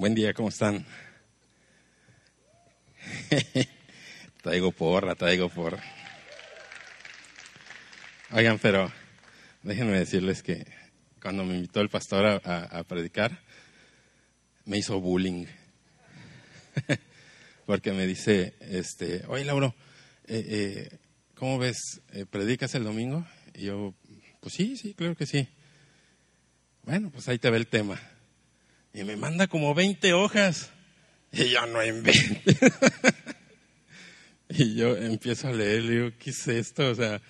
Buen día, ¿cómo están? traigo porra, traigo porra. Oigan, pero déjenme decirles que cuando me invitó el pastor a, predicar, me hizo bullying. Porque me dice, este, oye Lauro, eh, eh, ¿cómo ves? Eh, ¿Predicas el domingo? Y yo, pues sí, sí, claro que sí. Bueno, pues ahí te ve el tema. Y me manda como 20 hojas. Y yo no invento. y yo empiezo a leer, le digo, ¿qué es esto? O sea,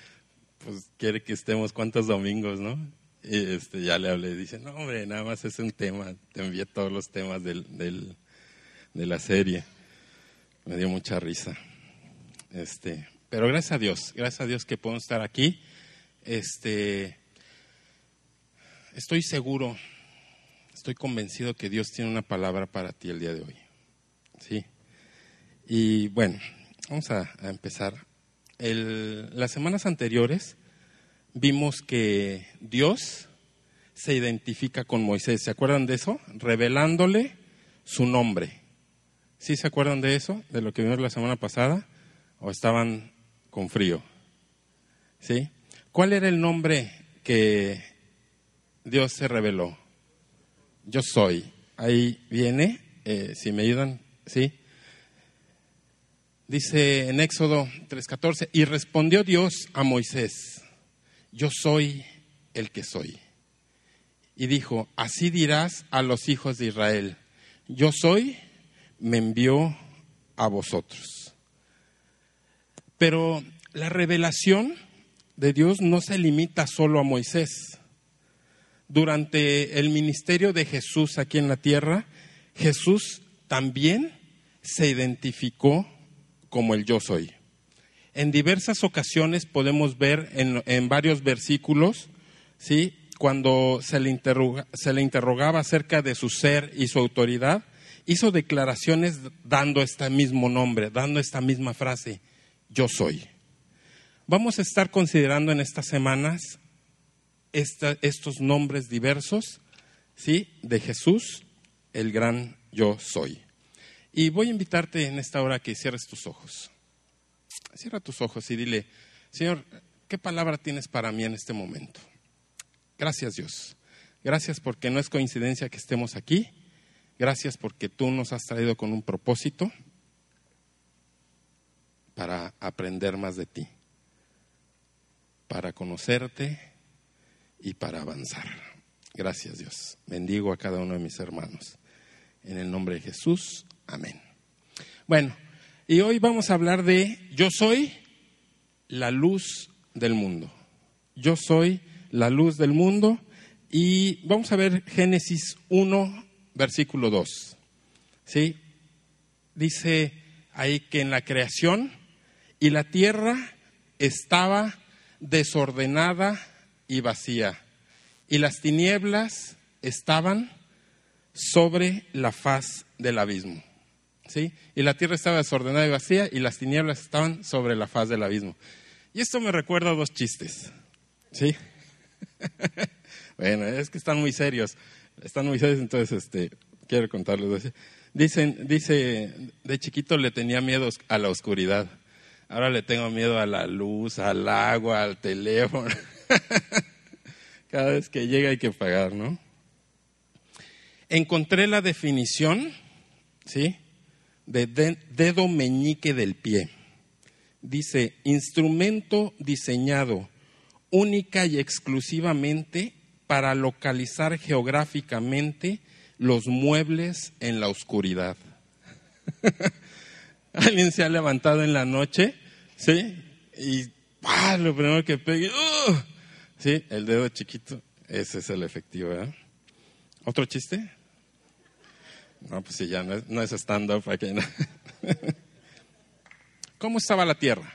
pues quiere que estemos cuántos domingos, ¿no? Y este, ya le hablé, dice, no, hombre, nada más es un tema. Te envié todos los temas del, del, de la serie. Me dio mucha risa. Este, pero gracias a Dios, gracias a Dios que podemos estar aquí. Este, estoy seguro estoy convencido que Dios tiene una palabra para ti el día de hoy. ¿Sí? Y bueno, vamos a, empezar. las semanas anteriores vimos que Dios se identifica con Moisés. ¿Se acuerdan de eso? Revelándole su nombre. ¿Sí se acuerdan de eso? De lo que vimos la semana pasada. ¿O estaban con frío? ¿Sí? ¿Cuál era el nombre que Dios se reveló? Yo soy. Ahí viene, eh, si me ayudan, ¿sí? Dice en Éxodo 3:14, y respondió Dios a Moisés, yo soy el que soy. Y dijo, así dirás a los hijos de Israel, yo soy, me envió a vosotros. Pero la revelación de Dios no se limita solo a Moisés durante el ministerio de Jesús aquí en la tierra, Jesús también se identificó como el yo soy. En diversas ocasiones podemos ver en, varios versículos, ¿sí? cuando se le, se le interrogaba acerca de su ser y su autoridad, hizo declaraciones dando este mismo nombre, dando esta misma frase, yo soy. Vamos a estar considerando en estas semanas estos nombres diversos ¿sí? de Jesús, el gran yo soy. Y voy a invitarte en esta hora que cierres tus ojos. Cierra tus ojos y dile, Señor, ¿qué palabra tienes para mí en este momento? Gracias Dios. Gracias porque no es coincidencia que estemos aquí. Gracias porque tú nos has traído con un propósito para aprender más de ti, para conocerte y para avanzar. Gracias Dios. Bendigo a cada uno de mis hermanos. En el nombre de Jesús. Amén. Bueno, y hoy vamos a hablar de yo soy la luz del mundo. Yo soy la luz del mundo y vamos a ver Génesis 1, versículo 2. ¿Sí? Dice ahí que en la creación y la tierra estaba desordenada y vacía, y las tinieblas estaban sobre la faz del abismo. ¿Sí? Y la tierra estaba desordenada y vacía y las tinieblas estaban sobre la faz del abismo. Y esto me recuerda a dos chistes. ¿Sí? bueno, es que están muy serios. Están muy serios, entonces este, quiero contarles. Dicen, dice, de chiquito le tenía miedo a la oscuridad. Ahora le tengo miedo a la luz, al agua, al teléfono. Cada vez que llega hay que pagar, ¿no? Encontré la definición, ¿sí? De dedo meñique del pie. Dice, instrumento diseñado única y exclusivamente para localizar geográficamente los muebles en la oscuridad. Alguien se ha levantado en la noche, ¿sí? Y lo primero que pegue, ¡uh! Sí, el dedo chiquito, ese es el efectivo. ¿eh? ¿Otro chiste? No, pues sí, ya no es, no es stand-up aquí. ¿Cómo estaba la tierra?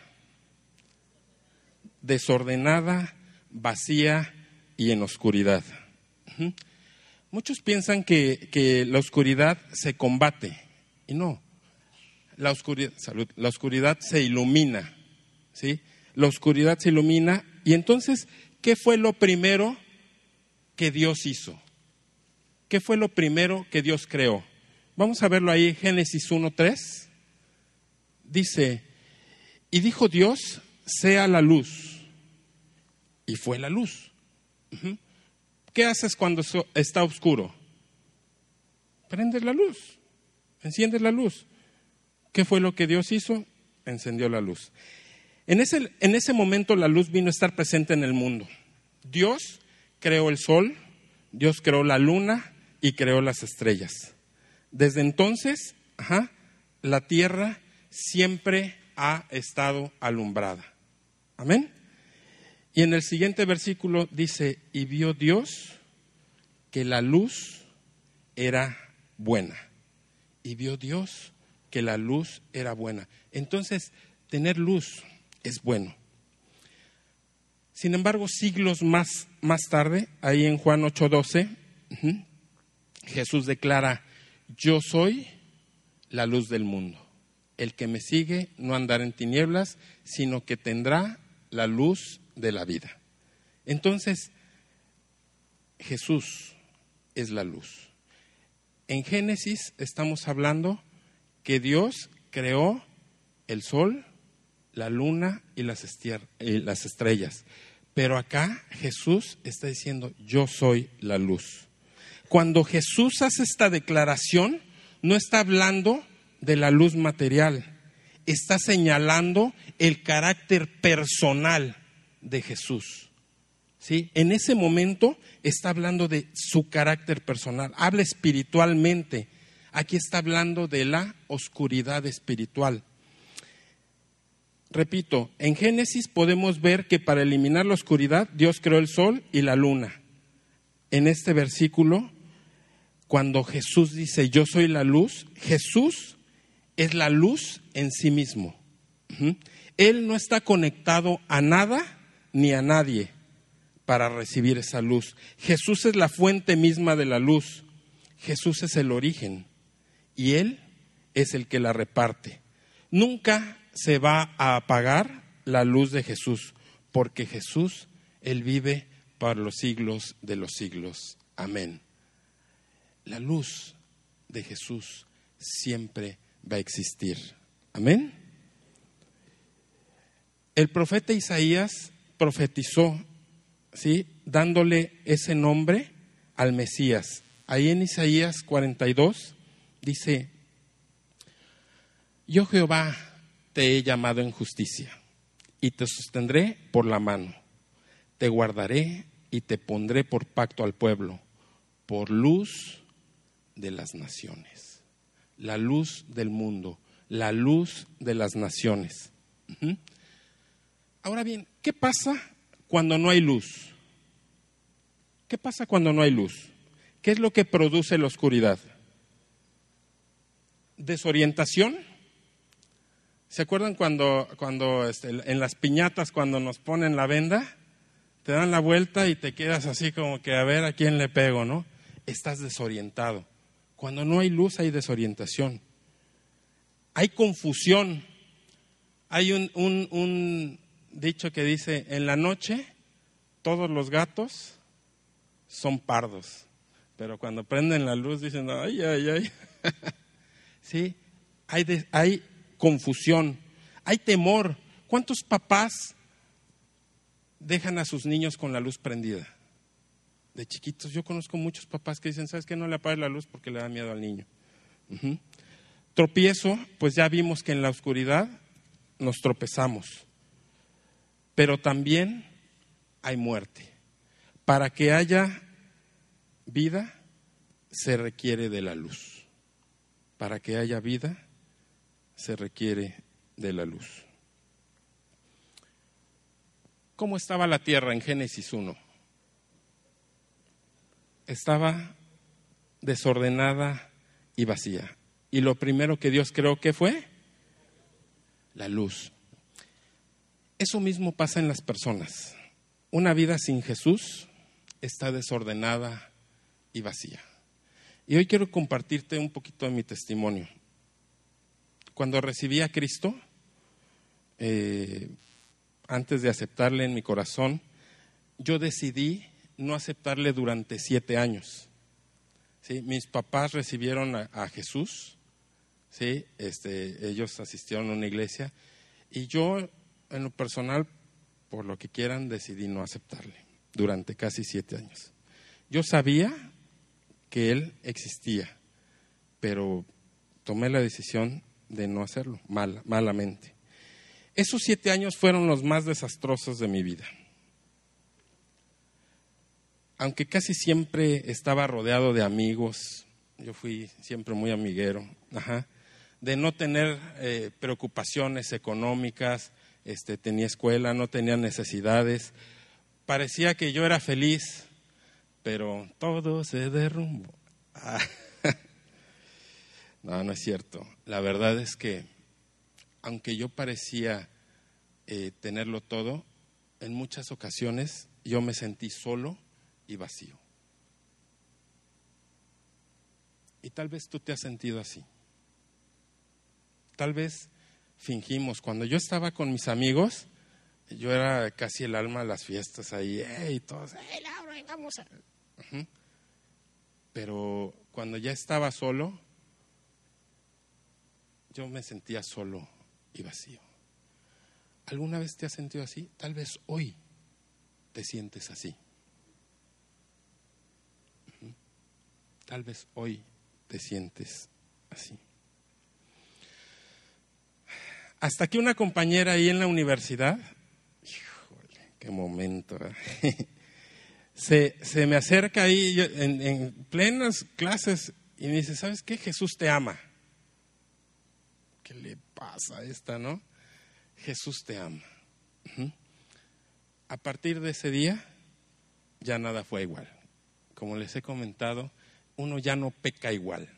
Desordenada, vacía y en oscuridad. Muchos piensan que, que, la oscuridad se combate y no. La oscuridad, salud, la oscuridad se ilumina, ¿sí? La oscuridad se ilumina y entonces ¿qué fue lo primero que Dios hizo? ¿Qué fue lo primero que Dios creó? Vamos a verlo ahí, Génesis 1.3. Dice, y dijo Dios, sea la luz. Y fue la luz. ¿Qué haces cuando está oscuro? Prendes la luz, enciendes la luz. ¿Qué fue lo que Dios hizo? Encendió la luz. En ese, en ese momento la luz vino a estar presente en el mundo. Dios creó el sol, Dios creó la luna y creó las estrellas. Desde entonces, la tierra siempre ha estado alumbrada. Amén. Y en el siguiente versículo dice, y vio Dios que la luz era buena. Y vio Dios que la luz era buena. Entonces, tener luz es bueno. Sin embargo, siglos más, más tarde, ahí en Juan 8:12, Jesús declara, yo soy la luz del mundo. El que me sigue no andará en tinieblas, sino que tendrá la luz de la vida. Entonces, Jesús es la luz. En Génesis estamos hablando que Dios creó el sol, la luna y las, estrellas. Pero acá Jesús está diciendo, yo soy la luz. Cuando Jesús hace esta declaración, no está hablando de la luz material, está señalando el carácter personal de Jesús. ¿Sí? En ese momento está hablando de su carácter personal, habla espiritualmente. Aquí está hablando de la oscuridad espiritual. Repito, en Génesis podemos ver que para eliminar la oscuridad Dios creó el sol y la luna. En este versículo, cuando Jesús dice, yo soy la luz, Jesús es la luz en sí mismo. Él no está conectado a nada ni a nadie para recibir esa luz. Jesús es la fuente misma de la luz. Jesús es el origen y Él es el que la reparte. Nunca se va a apagar la luz de Jesús, porque Jesús, Él vive para los siglos de los siglos. Amén. La luz de Jesús siempre va a existir. Amén. El profeta Isaías profetizó, ¿sí? dándole ese nombre al Mesías. Ahí en Isaías 42 dice, yo Jehová te he llamado en justicia y te sostendré por la mano, te guardaré y te pondré por pacto al pueblo, por luz de las naciones, la luz del mundo, la luz de las naciones. Ahora bien, ¿qué pasa cuando no hay luz? ¿Qué pasa cuando no hay luz? ¿Qué es lo que produce la oscuridad? ¿Desorientación? ¿Se acuerdan cuando, cuando este, en las piñatas, cuando nos ponen la venda? Te dan la vuelta y te quedas así como que a ver a quién le pego, ¿no? Estás desorientado. Cuando no hay luz hay desorientación. Hay confusión. Hay un, un dicho que dice, en la noche todos los gatos son pardos, pero cuando prenden la luz dicen, ay, ay, ay. sí, hay, hay confusión, hay temor. ¿Cuántos papás dejan a sus niños con la luz prendida? De chiquitos, yo conozco muchos papás que dicen, ¿sabes qué? No le apagues la luz porque le da miedo al niño. Tropiezo, pues ya vimos que en la oscuridad nos tropezamos pero también hay muerte. Para que haya vida se requiere de la luz. Para que haya vida se requiere de la luz. ¿Cómo estaba la tierra en Génesis 1? Estaba desordenada y vacía. Y lo primero que Dios creó, ¿qué fue? La luz. Eso mismo pasa en las personas. Una vida sin Jesús está desordenada y vacía. Y hoy quiero compartirte un poquito de mi testimonio. Cuando recibí a Cristo, eh, antes de aceptarle en mi corazón, yo decidí no aceptarle durante siete años. Mis papás recibieron a, Jesús, ¿sí? Este, ellos asistieron a una iglesia y yo, en lo personal, por lo que quieran, decidí no aceptarle durante casi siete años. Yo sabía que Él existía, pero tomé la decisión de no hacerlo, mal, malamente. Esos siete años fueron los más desastrosos de mi vida. Aunque casi siempre estaba rodeado de amigos, yo fui siempre muy amiguero, de no tener eh, preocupaciones económicas, este, tenía escuela, no tenía necesidades, parecía que yo era feliz, pero todo se derrumbó. No, no es cierto. La verdad es que, aunque yo parecía eh, tenerlo todo, en muchas ocasiones yo me sentí solo y vacío. Y tal vez tú te has sentido así. Tal vez fingimos. Cuando yo estaba con mis amigos, yo era casi el alma de las fiestas ahí, y todos, hey, Laura, vamos a... Pero cuando ya estaba solo, yo me sentía solo y vacío. ¿Alguna vez te has sentido así? Tal vez hoy te sientes así. Tal vez hoy te sientes así. Hasta que una compañera ahí en la universidad, híjole, qué momento, se, se, me acerca ahí en, en, plenas clases y me dice, ¿sabes qué? Jesús te ama. ¿Qué le pasa a esta, no? Jesús te ama. A partir de ese día, ya nada fue igual. Como les he comentado, uno ya no peca igual.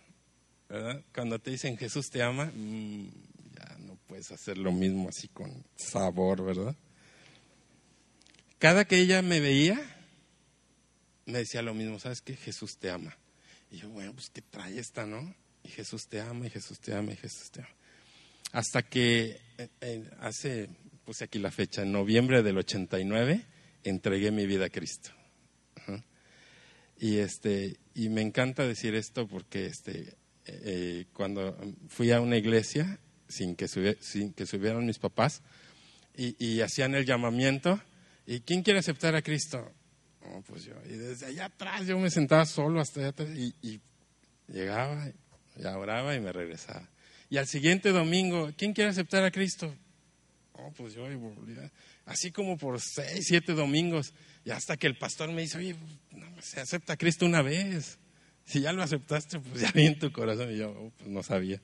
¿verdad? Cuando te dicen Jesús te ama, mm, ya no puedes hacer lo mismo así con sabor, ¿verdad? Cada que ella me veía, me decía lo mismo, ¿sabes qué? Jesús te ama. Y yo, bueno, pues ¿qué trae esta, no? Y Jesús te ama, y Jesús te ama, y Jesús te ama. Hasta que eh, hace, puse aquí la fecha, en noviembre del 89, entregué mi vida a Cristo. Y, este, y me encanta decir esto porque este, eh, cuando fui a una iglesia, sin que, sin que subieran mis papás, y, hacían el llamamiento, ¿y quién quiere aceptar a Cristo? pues yo, y desde allá atrás yo me sentaba solo hasta allá atrás y, llegaba, y oraba y me regresaba. Y al siguiente domingo, ¿quién quiere aceptar a Cristo? pues yo, así como por seis, siete domingos. Y hasta que el pastor me dice, oye, se acepta a Cristo una vez. Si ya lo aceptaste, pues ya vi en tu corazón. Y yo, oh, pues no sabía.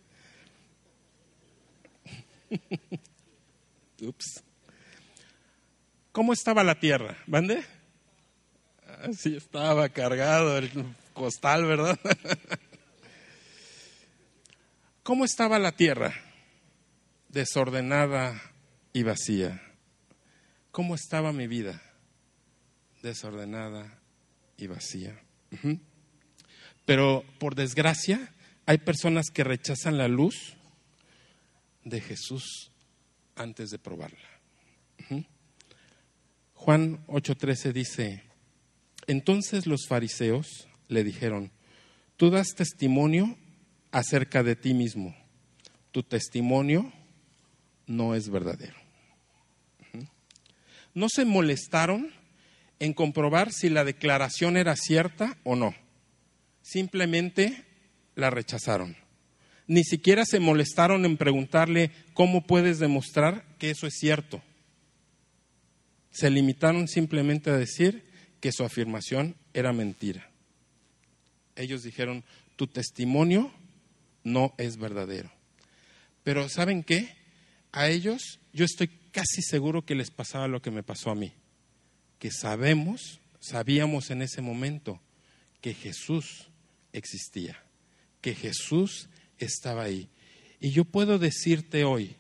Ups. ¿Cómo estaba la tierra? ¿Mande? Así estaba cargado el costal, ¿verdad? ¿Cómo estaba la tierra? Desordenada y vacía. ¿Cómo estaba mi vida? desordenada y vacía. Pero por desgracia, hay personas que rechazan la luz de Jesús antes de probarla. Juan 8:13 dice, entonces los fariseos le dijeron, tú das testimonio acerca de ti mismo, tu testimonio no es verdadero. No se molestaron en comprobar si la declaración era cierta o no. Simplemente la rechazaron. Ni siquiera se molestaron en preguntarle cómo puedes demostrar que eso es cierto. Se limitaron simplemente a decir que su afirmación era mentira. Ellos dijeron, tu testimonio no es verdadero. Pero ¿saben qué? A ellos yo estoy casi seguro que les pasaba lo que me pasó a mí que sabemos, sabíamos en ese momento que Jesús existía, que Jesús estaba ahí. Y yo puedo decirte hoy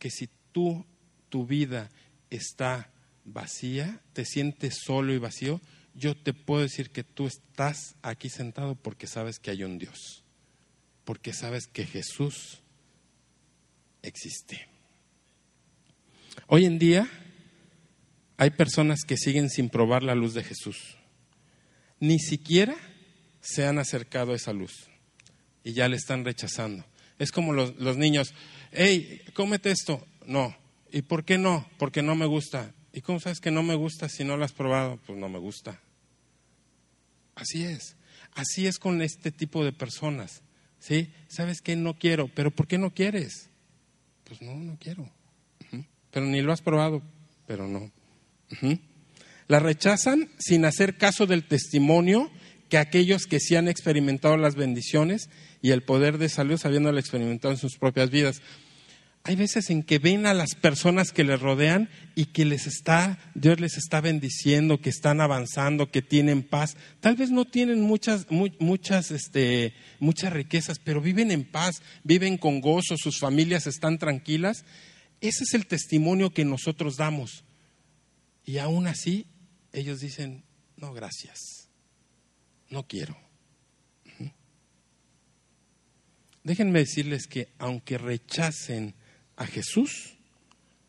que si tú, tu vida está vacía, te sientes solo y vacío, yo te puedo decir que tú estás aquí sentado porque sabes que hay un Dios, porque sabes que Jesús existe. Hoy en día hay personas que siguen sin probar la luz de Jesús. Ni siquiera se han acercado a esa luz y ya le están rechazando. Es como los, los niños, hey, cómete esto. No. ¿Y por qué no? Porque no me gusta. ¿Y cómo sabes que no me gusta si no lo has probado? Pues no me gusta. Así es. Así es con este tipo de personas. ¿Sí? ¿Sabes qué? No quiero. ¿Pero por qué no quieres? Pues no, no quiero. Pero ni lo has probado. Pero no. La rechazan sin hacer caso del testimonio que aquellos que sí han experimentado las bendiciones y el poder de salud habiéndolo experimentado en sus propias vidas. Hay veces en que ven a las personas que les rodean y que les está, Dios les está bendiciendo, que están avanzando, que tienen paz. Tal vez no tienen muchas, muchas, este, muchas riquezas, pero viven en paz, viven con gozo, sus familias están tranquilas. Ese es el testimonio que nosotros damos. Y aún así, ellos dicen, no, gracias, no quiero. Déjenme decirles que aunque rechacen a Jesús,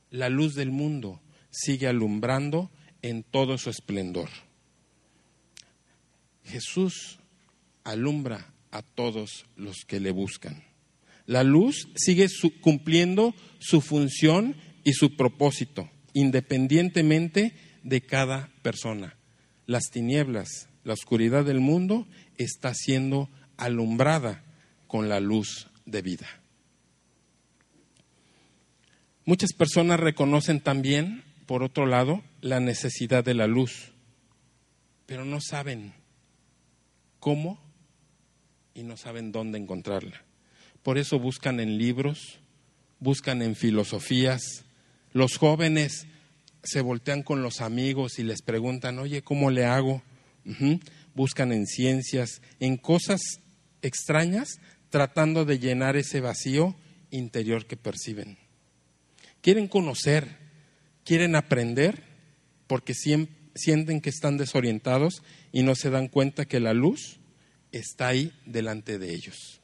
la luz del mundo sigue alumbrando en todo su esplendor. Jesús alumbra a todos los que le buscan. La luz sigue cumpliendo su función y su propósito, independientemente de cada persona. Las tinieblas, la oscuridad del mundo está siendo alumbrada con la luz de vida. Muchas personas reconocen también, por otro lado, la necesidad de la luz, pero no saben cómo y no saben dónde encontrarla. Por eso buscan en libros, buscan en filosofías. Los jóvenes se voltean con los amigos y les preguntan, oye, ¿cómo le hago? Buscan en ciencias, en cosas extrañas, tratando de llenar ese vacío interior que perciben quieren conocer, quieren aprender, porque sienten que están desorientados y no se dan cuenta que la luz está ahí delante de ellos.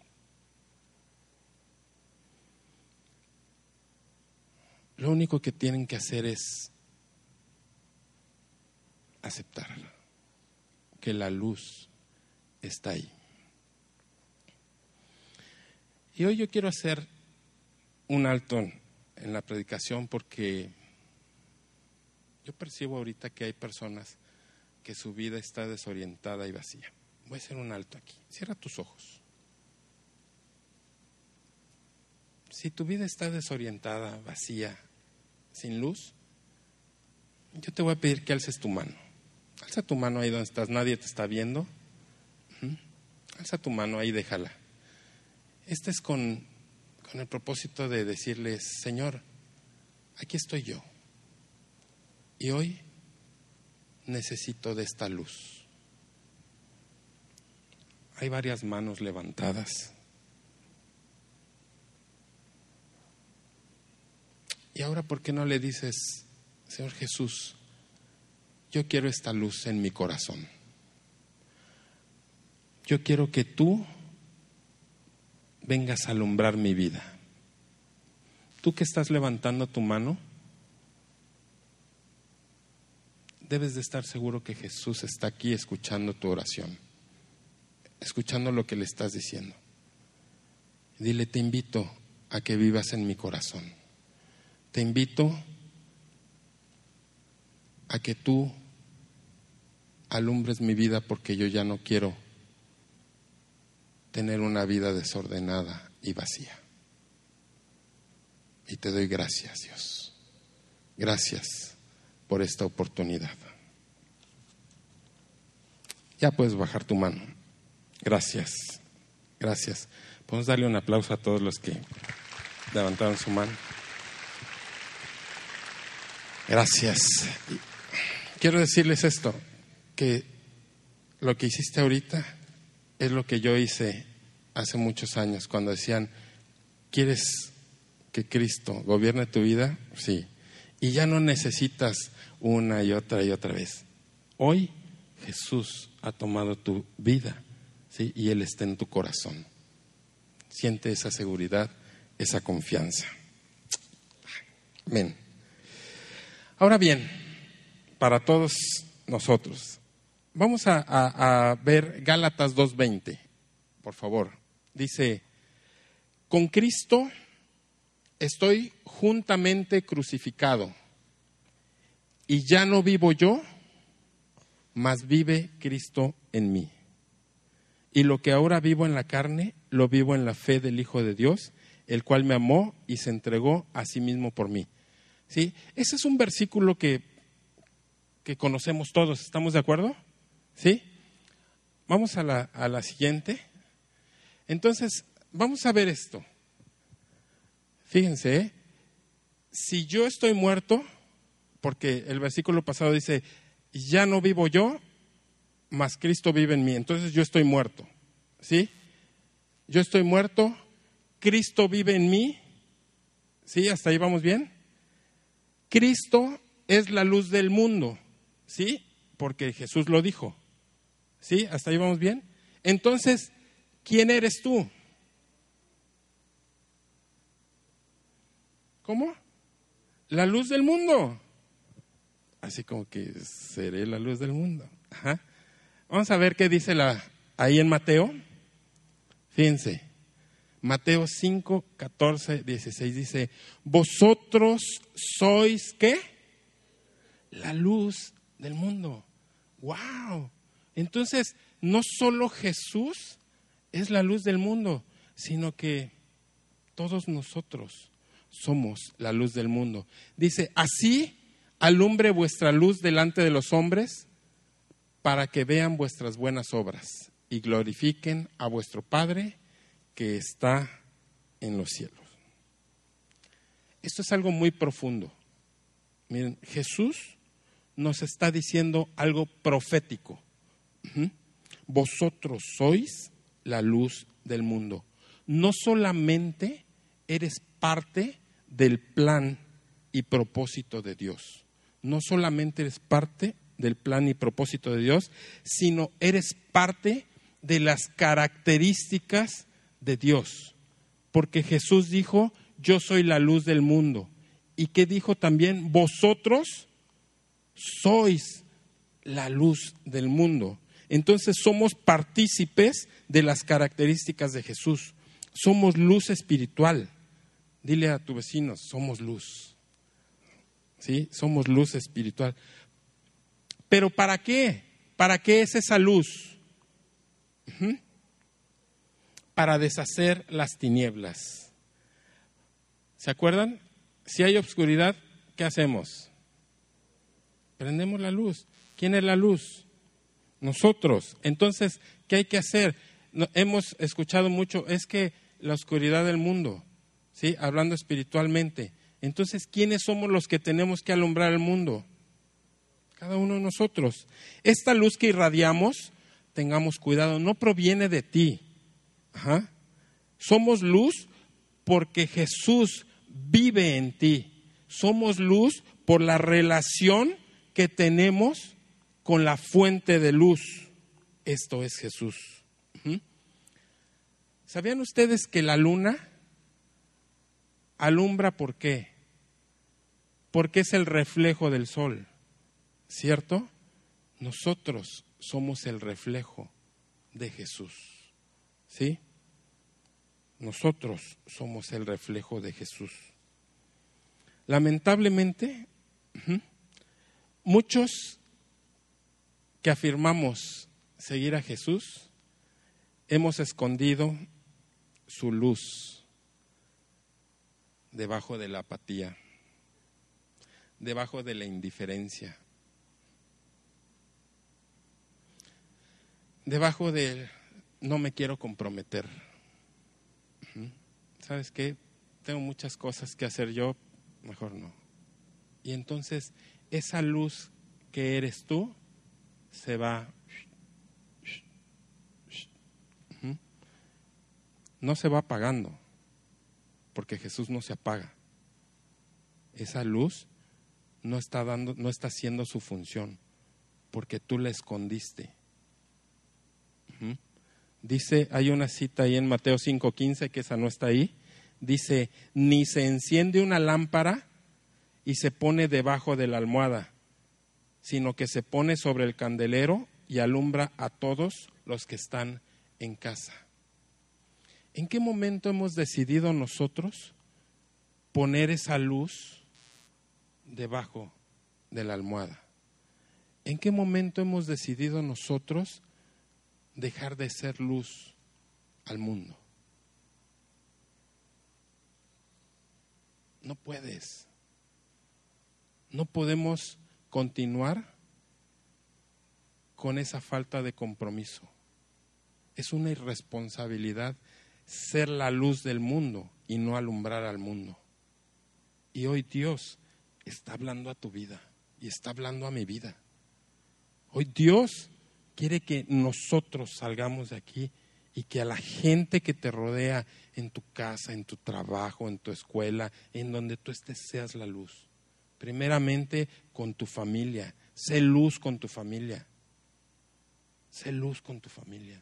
Lo único que tienen que hacer es aceptar que la luz está ahí. Y hoy yo quiero hacer un alto en la predicación porque yo percibo ahorita que hay personas que su vida está desorientada y vacía. Voy a hacer un alto aquí. Cierra tus ojos. Si tu vida está desorientada, vacía, sin luz, yo te voy a pedir que alces tu mano. Alza tu mano ahí donde estás, nadie te está viendo. Alza tu mano ahí, déjala. Este es con con el propósito de decirles, Señor, aquí estoy yo. Y hoy necesito de esta luz. Hay varias manos levantadas. Y ahora, ¿por qué no le dices, Señor Jesús, yo quiero esta luz en mi corazón? Yo quiero que tú vengas a alumbrar mi vida. Tú que estás levantando tu mano, debes de estar seguro que Jesús está aquí escuchando tu oración, escuchando lo que le estás diciendo. Dile, te invito a que vivas en mi corazón. Te invito a que tú alumbres mi vida porque yo ya no quiero tener una vida desordenada y vacía. Y te doy gracias, Dios. Gracias por esta oportunidad. Ya puedes bajar tu mano. Gracias. Gracias. Podemos darle un aplauso a todos los que levantaron su mano. Gracias. Quiero decirles esto, que lo que hiciste ahorita es lo que yo hice hace muchos años, cuando decían, ¿quieres que Cristo gobierne tu vida? Sí. Y ya no necesitas una y otra y otra vez. Hoy Jesús ha tomado tu vida, ¿sí? Y Él está en tu corazón. Siente esa seguridad, esa confianza. Amén. Ahora bien, para todos nosotros, vamos a, ver Gálatas 2.20, por favor. Dice, con Cristo estoy juntamente crucificado y ya no vivo yo, mas vive Cristo en mí. Y lo que ahora vivo en la carne, lo vivo en la fe del Hijo de Dios, el cual me amó y se entregó a sí mismo por mí. ¿Sí? Ese es un versículo que, que conocemos todos, ¿estamos de acuerdo? ¿Sí? Vamos a la, a la siguiente. Entonces, vamos a ver esto. Fíjense, ¿eh? si yo estoy muerto, porque el versículo pasado dice, ya no vivo yo, mas Cristo vive en mí. Entonces yo estoy muerto. ¿Sí? Yo estoy muerto, Cristo vive en mí. ¿Sí? ¿Hasta ahí vamos bien? Cristo es la luz del mundo. ¿Sí? Porque Jesús lo dijo. ¿Sí? ¿Hasta ahí vamos bien? Entonces, ¿quién eres tú? ¿Cómo? La luz del mundo. Así como que seré la luz del mundo. Ajá. Vamos a ver qué dice la, ahí en Mateo. Fíjense. Mateo 5, 14, 16 dice, vosotros sois qué? La luz del mundo. ¡Wow! Entonces, no solo Jesús es la luz del mundo, sino que todos nosotros somos la luz del mundo. Dice, así alumbre vuestra luz delante de los hombres para que vean vuestras buenas obras y glorifiquen a vuestro Padre que está en los cielos. Esto es algo muy profundo. Miren, Jesús nos está diciendo algo profético. Vosotros sois la luz del mundo. No solamente eres parte del plan y propósito de Dios. No solamente eres parte del plan y propósito de Dios, sino eres parte de las características de Dios. Porque Jesús dijo, yo soy la luz del mundo. ¿Y qué dijo también? Vosotros sois la luz del mundo. Entonces somos partícipes de las características de Jesús. Somos luz espiritual. Dile a tu vecino, somos luz. ¿Sí? Somos luz espiritual. Pero ¿para qué? ¿Para qué es esa luz? Para deshacer las tinieblas. ¿Se acuerdan? Si hay obscuridad, ¿qué hacemos? Prendemos la luz. ¿Quién es la luz? Nosotros. Entonces, ¿qué hay que hacer? Hemos escuchado mucho, es que la oscuridad del mundo, ¿sí? Hablando espiritualmente. Entonces, ¿quiénes somos los que tenemos que alumbrar el mundo? Cada uno de nosotros. Esta luz que irradiamos, tengamos cuidado, no proviene de ti. Somos luz porque Jesús vive en ti. Somos luz por la relación que tenemos con la fuente de luz. Esto es Jesús. ¿Sabían ustedes que la luna alumbra por qué? Porque es el reflejo del sol, ¿cierto? Nosotros somos el reflejo de Jesús, ¿sí? Nosotros somos el reflejo de Jesús. Lamentablemente, muchos que afirmamos seguir a Jesús, hemos escondido su luz debajo de la apatía, debajo de la indiferencia, debajo del no me quiero comprometer. ¿Sabes qué? Tengo muchas cosas que hacer yo, mejor no. Y entonces esa luz que eres tú se va. No se va apagando, porque Jesús no se apaga. Esa luz no está dando, no está haciendo su función, porque tú la escondiste. Dice, hay una cita ahí en Mateo 5:15 que esa no está ahí. Dice, ni se enciende una lámpara y se pone debajo de la almohada, sino que se pone sobre el candelero y alumbra a todos los que están en casa. ¿En qué momento hemos decidido nosotros poner esa luz debajo de la almohada? ¿En qué momento hemos decidido nosotros dejar de ser luz al mundo? No puedes. No podemos continuar con esa falta de compromiso. Es una irresponsabilidad ser la luz del mundo y no alumbrar al mundo. Y hoy Dios está hablando a tu vida y está hablando a mi vida. Hoy Dios quiere que nosotros salgamos de aquí y que a la gente que te rodea en tu casa, en tu trabajo, en tu escuela, en donde tú estés, seas la luz. Primeramente con tu familia. Sé luz con tu familia. Sé luz con tu familia.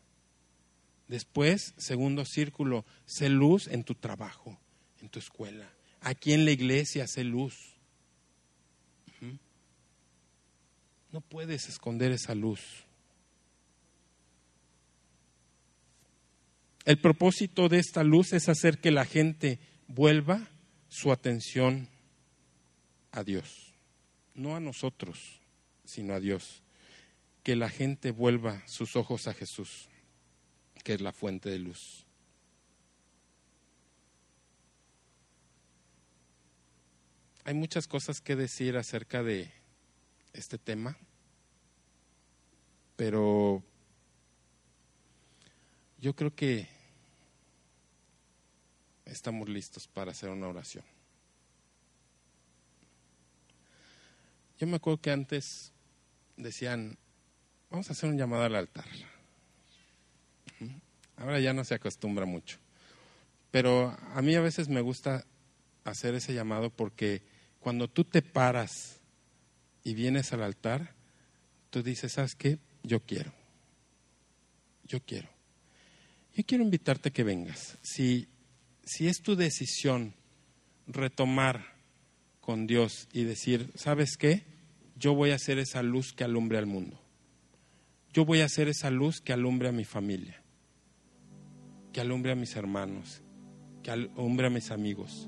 Después, segundo círculo, sé luz en tu trabajo, en tu escuela. Aquí en la iglesia, sé luz. No puedes esconder esa luz. El propósito de esta luz es hacer que la gente vuelva su atención a Dios. No a nosotros, sino a Dios. Que la gente vuelva sus ojos a Jesús, que es la fuente de luz. Hay muchas cosas que decir acerca de este tema, pero yo creo que estamos listos para hacer una oración. Yo me acuerdo que antes decían, vamos a hacer un llamado al altar. Ahora ya no se acostumbra mucho. Pero a mí a veces me gusta hacer ese llamado porque cuando tú te paras y vienes al altar, tú dices, ¿sabes qué? Yo quiero. Yo quiero. Yo quiero invitarte a que vengas. Si, si es tu decisión retomar con Dios y decir, ¿sabes qué? Yo voy a ser esa luz que alumbre al mundo. Yo voy a ser esa luz que alumbre a mi familia, que alumbre a mis hermanos, que alumbre a mis amigos.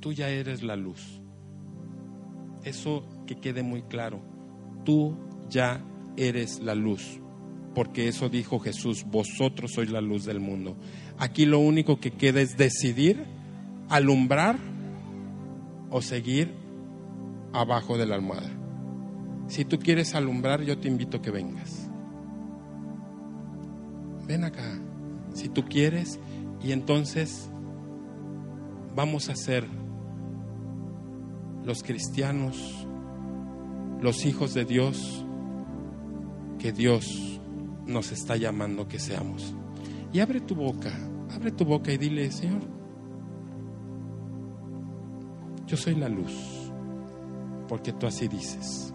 Tú ya eres la luz. Eso que quede muy claro. Tú ya eres la luz. Porque eso dijo Jesús, vosotros sois la luz del mundo. Aquí lo único que queda es decidir alumbrar o seguir abajo de la almohada. Si tú quieres alumbrar, yo te invito a que vengas. Ven acá, si tú quieres, y entonces vamos a ser los cristianos, los hijos de Dios, que Dios nos está llamando que seamos. Y abre tu boca, abre tu boca y dile, Señor, yo soy la luz, porque tú así dices.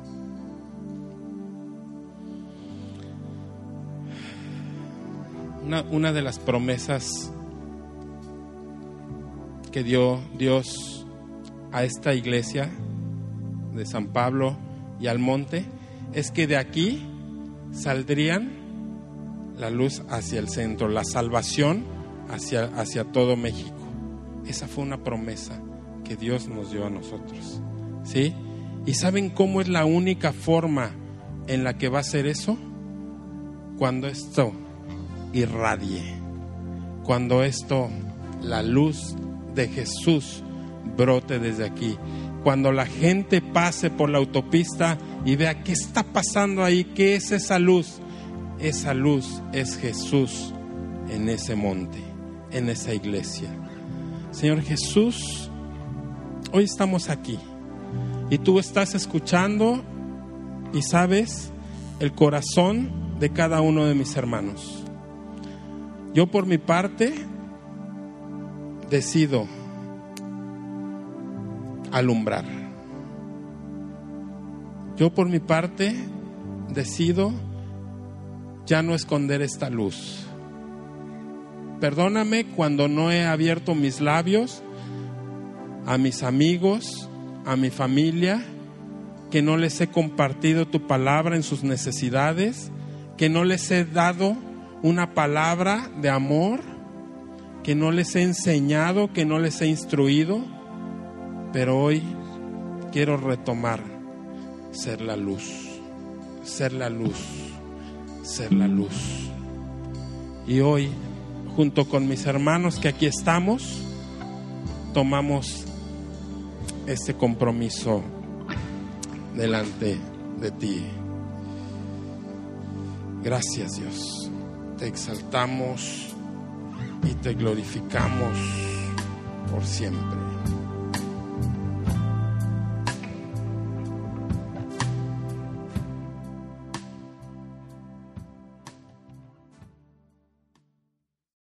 Una, de las promesas que dio Dios a esta iglesia de San Pablo y al monte es que de aquí saldrían la luz hacia el centro, la salvación hacia, hacia todo México. Esa fue una promesa que Dios nos dio a nosotros. ¿Sí? ¿Y saben cómo es la única forma en la que va a ser eso? Cuando esto irradie, cuando esto, la luz de Jesús brote desde aquí, cuando la gente pase por la autopista y vea qué está pasando ahí, qué es esa luz. Esa luz es Jesús en ese monte, en esa iglesia. Señor Jesús, hoy estamos aquí y tú estás escuchando y sabes el corazón de cada uno de mis hermanos. Yo por mi parte decido alumbrar. Yo por mi parte decido ya no esconder esta luz. Perdóname cuando no he abierto mis labios a mis amigos, a mi familia, que no les he compartido tu palabra en sus necesidades, que no les he dado una palabra de amor, que no les he enseñado, que no les he instruido, pero hoy quiero retomar ser la luz, ser la luz, ser la luz. Y hoy, junto con mis hermanos que aquí estamos, tomamos este compromiso delante de ti. Gracias Dios. Te exaltamos y te glorificamos por siempre.